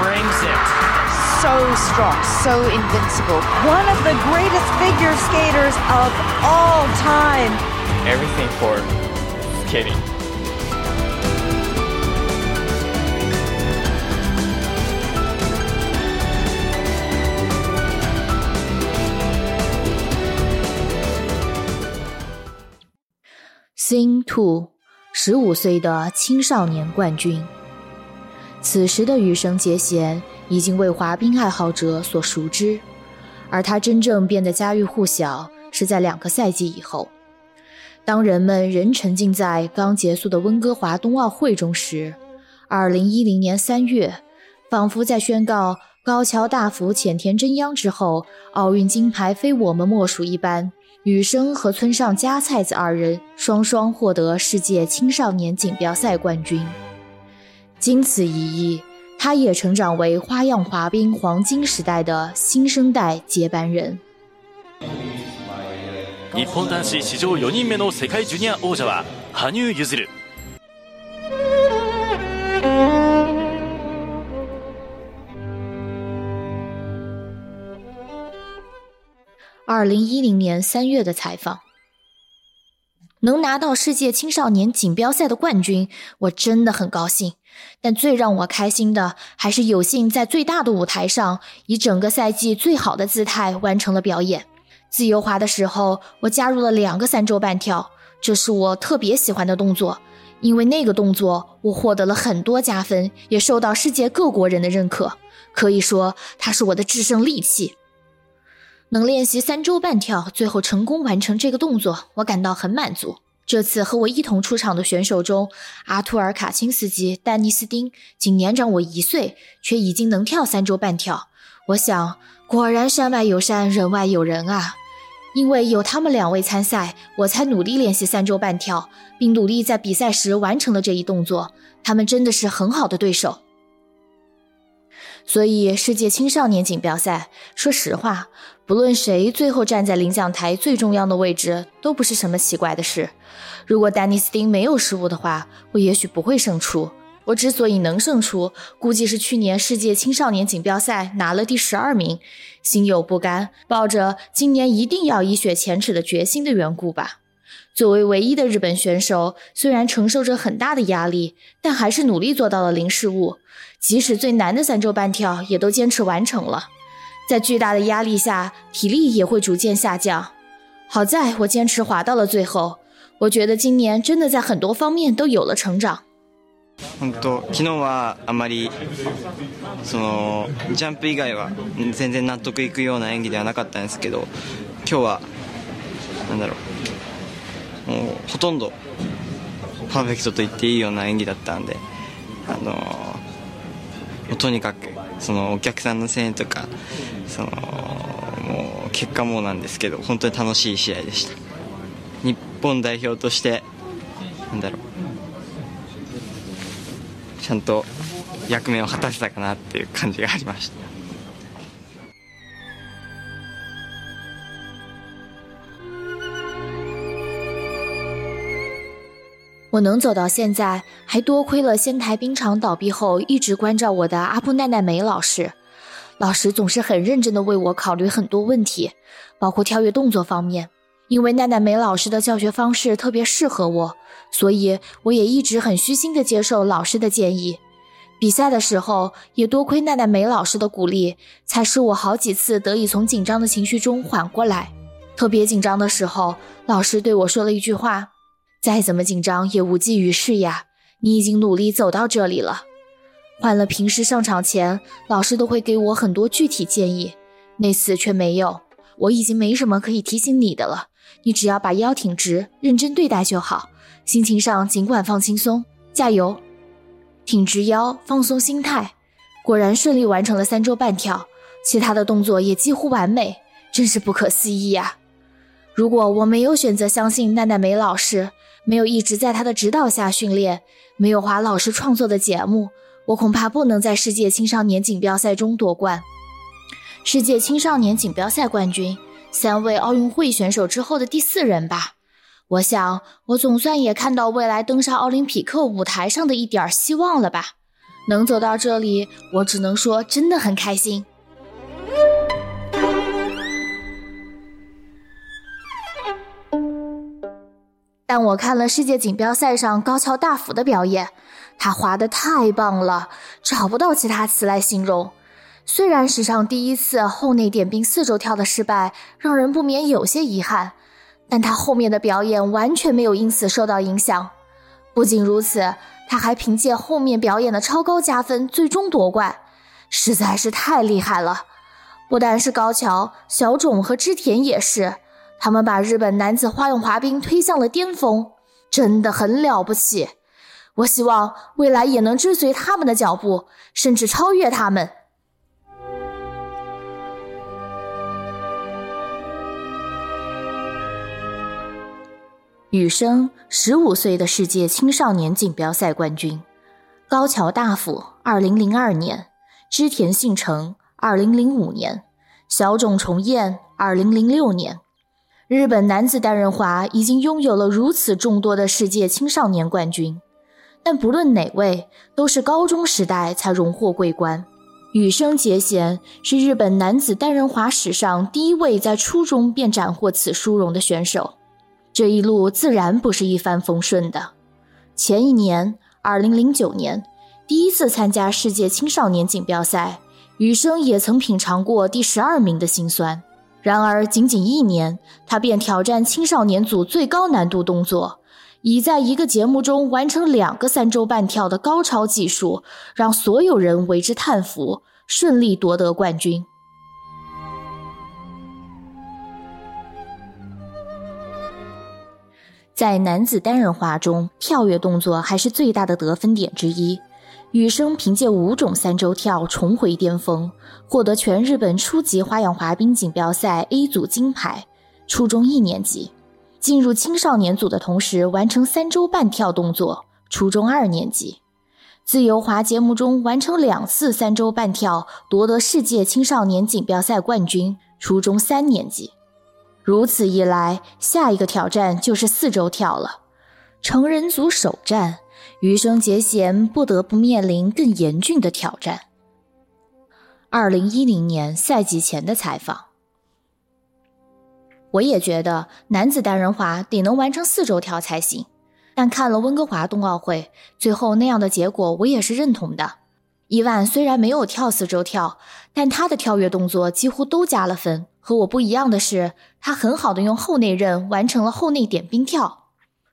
brings it. so strong, so invincible. One of the greatest figure skaters of all time. Everything for skating. 星兔，十五岁的青少年冠军。 此时的羽生结弦已经为滑冰爱好者所熟知，而他真正变得家喻户晓是在两个赛季以后。当人们仍沉浸在刚结束的温哥华冬奥会中时，二零一零年三月，仿佛在宣告高桥大辅、浅田真央之后，奥运金牌非我们莫属一般。羽生和村上佳菜子二人双双获得世界青少年锦标赛冠军。经此一役，他也成长为花样滑冰黄金时代的新生代接班人。日本男子史上4人目の世界ジュニア王者は羽生結弦二零一零年三月的采访， 能拿到世界青少年锦标赛的冠军，我真的很高兴。但最让我开心的，还是有幸在最大的舞台上，以整个赛季最好的姿态完成了表演。自由滑的时候，我加入了两个三周半跳，这是我特别喜欢的动作，因为那个动作我获得了很多加分，也受到世界各国人的认可。可以说，它是我的制胜利器。能练习三周半跳，最后成功完成这个动作，我感到很满足。这次和我一同出场的选手中，阿图尔卡钦斯基、丹尼斯丁仅年长我一岁，却已经能跳三周半跳。我想，果然山外有山，人外有人啊！因为有他们两位参赛，我才努力练习三周半跳，并努力在比赛时完成了这一动作。他们真的是很好的对手。所以，世界青少年锦标赛，说实话，不论谁最后站在领奖台最重要的位置，都不是什么奇怪的事。如果丹尼斯丁没有失误的话，我也许不会胜出。我之所以能胜出，估计是去年世界青少年锦标赛拿了第十二名，心有不甘，抱着今年一定要一雪前耻的决心的缘故吧。作为唯一的日本选手，虽然承受着很大的压力，但还是努力做到了零失误。即使最难的三周半跳，也都坚持完成了。在巨大的压力下，体力也会逐渐下降。好在我坚持滑到了最后。我觉得今年真的在很多方面都有了成長。本当昨日はあまりそのジャンプ以外は全然納得いくような演技ではなかったんですけど今日はなんだろうもうほとんどパーフェクトと言っていいような演技だったんであのもうとにかく そのお客さんの声援とかそのもう結果もなんですけど本当に楽しい試合でした。日本代表としてなんだろう。ちゃんと役目を果たせたかなっていう感じがありました。我能走到现在，还多亏了仙台冰场倒闭后一直关照我的阿布奈奈美老师。老师总是很认真地为我考虑很多问题，包括跳跃动作方面。因为奈奈美老师的教学方式特别适合我，所以我也一直很虚心地接受老师的建议。比赛的时候，也多亏奈奈美老师的鼓励，才使我好几次得以从紧张的情绪中缓过来。特别紧张的时候，老师对我说了一句话。再怎么紧张也无济于事呀！你已经努力走到这里了。换了平时上场前，老师都会给我很多具体建议，那次却没有。我已经没什么可以提醒你的了，你只要把腰挺直，认真对待就好。心情上尽管放轻松，加油！挺直腰，放松心态。果然顺利完成了三周半跳，其他的动作也几乎完美，真是不可思议啊！如果我没有选择相信奈奈美老师，没有一直在她的指导下训练，没有华老师创作的节目，我恐怕不能在世界青少年锦标赛中夺冠。世界青少年锦标赛冠军，三位奥运会选手之后的第四人吧。我想，我总算也看到未来登上奥林匹克舞台上的一点希望了吧。能走到这里，我只能说真的很开心。但我看了世界锦标赛上高桥大辅的表演，他滑得太棒了，找不到其他词来形容。虽然史上第一次后内点冰四周跳的失败让人不免有些遗憾，但他后面的表演完全没有因此受到影响。不仅如此，他还凭借后面表演的超高加分，最终夺冠，实在是太厉害了。不但是高桥、小种和织田也是。他们把日本男子花样滑冰推向了巅峰，真的很了不起。我希望未来也能追随他们的脚步，甚至超越他们。羽生，十五岁的世界青少年锦标赛冠军；高桥大辅，二零零二年；织田信成，二零零五年；小冢重彦，二零零六年。日本男子单人滑已经拥有了如此众多的世界青少年冠军，但不论哪位，都是高中时代才荣获桂冠。羽生结弦是日本男子单人滑史上第一位在初中便斩获此殊荣的选手，这一路自然不是一帆风顺的。前一年，2009年，第一次参加世界青少年锦标赛，羽生也曾品尝过第十二名的辛酸。然而，仅仅一年，他便挑战青少年组最高难度动作，以在一个节目中完成两个三周半跳的高超技术，让所有人为之叹服，顺利夺得冠军。在男子单人滑中，跳跃动作还是最大的得分点之一。羽生凭借五种三周跳重回巅峰，获得全日本初级花样滑冰锦标赛 A 组金牌。初中一年级，进入青少年组的同时完成三周半跳动作。初中二年级，自由滑节目中完成两次三周半跳，夺得世界青少年锦标赛冠军。初中三年级，如此一来，下一个挑战就是四周跳了。成人组首战。羽生结弦不得不面临更严峻的挑战。二零一零年赛季前的采访，我也觉得男子单人滑得能完成四周跳才行。但看了温哥华冬奥会，最后那样的结果我也是认同的。伊万虽然没有跳四周跳，但他的跳跃动作几乎都加了分。和我不一样的是，他很好的用后内刃完成了后内点冰跳。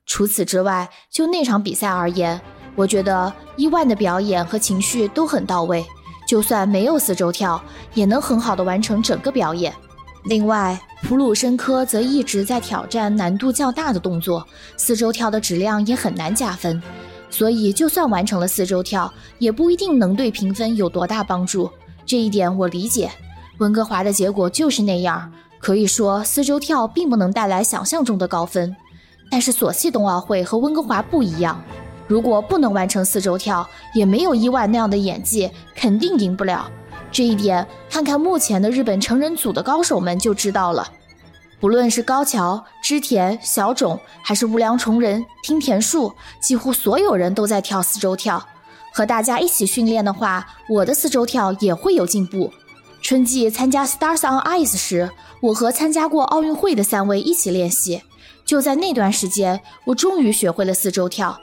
除此之外，就那场比赛而言，我觉得伊万的表演和情绪都很到位，就算没有四周跳，也能很好的完成整个表演。另外，普鲁申科则一直在挑战难度较大的动作，四周跳的质量也很难加分，所以就算完成了四周跳，也不一定能对评分有多大帮助。这一点我理解。温哥华的结果就是那样，可以说四周跳并不能带来想象中的高分。但是索契冬奥会和温哥华不一样，如果不能完成四周跳，也没有伊万那样的演技，肯定赢不了。这一点，看看目前的日本成人组的高手们就知道了。不论是高桥、织田、小种，还是无良崇人、听田树，几乎所有人都在跳四周跳。和大家一起训练的话，我的四周跳也会有进步。春季参加 Stars on Ice 时，我和参加过奥运会的三位一起练习。就在那段时间，我终于学会了四周跳。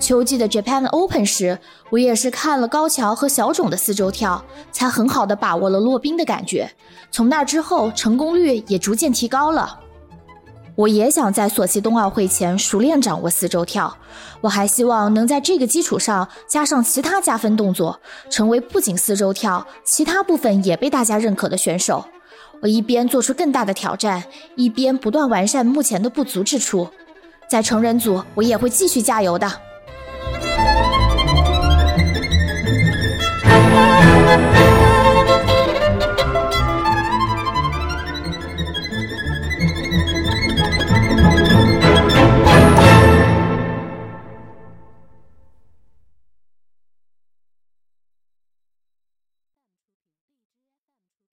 秋季的 Japan Open 时，我也是看了高桥和小种的四周跳，才很好的把握了落冰的感觉。从那之后，成功率也逐渐提高了。我也想在索契冬奥会前熟练掌握四周跳。我还希望能在这个基础上加上其他加分动作，成为不仅四周跳，其他部分也被大家认可的选手。我一边做出更大的挑战，一边不断完善目前的不足之处。在成人组，我也会继续加油的。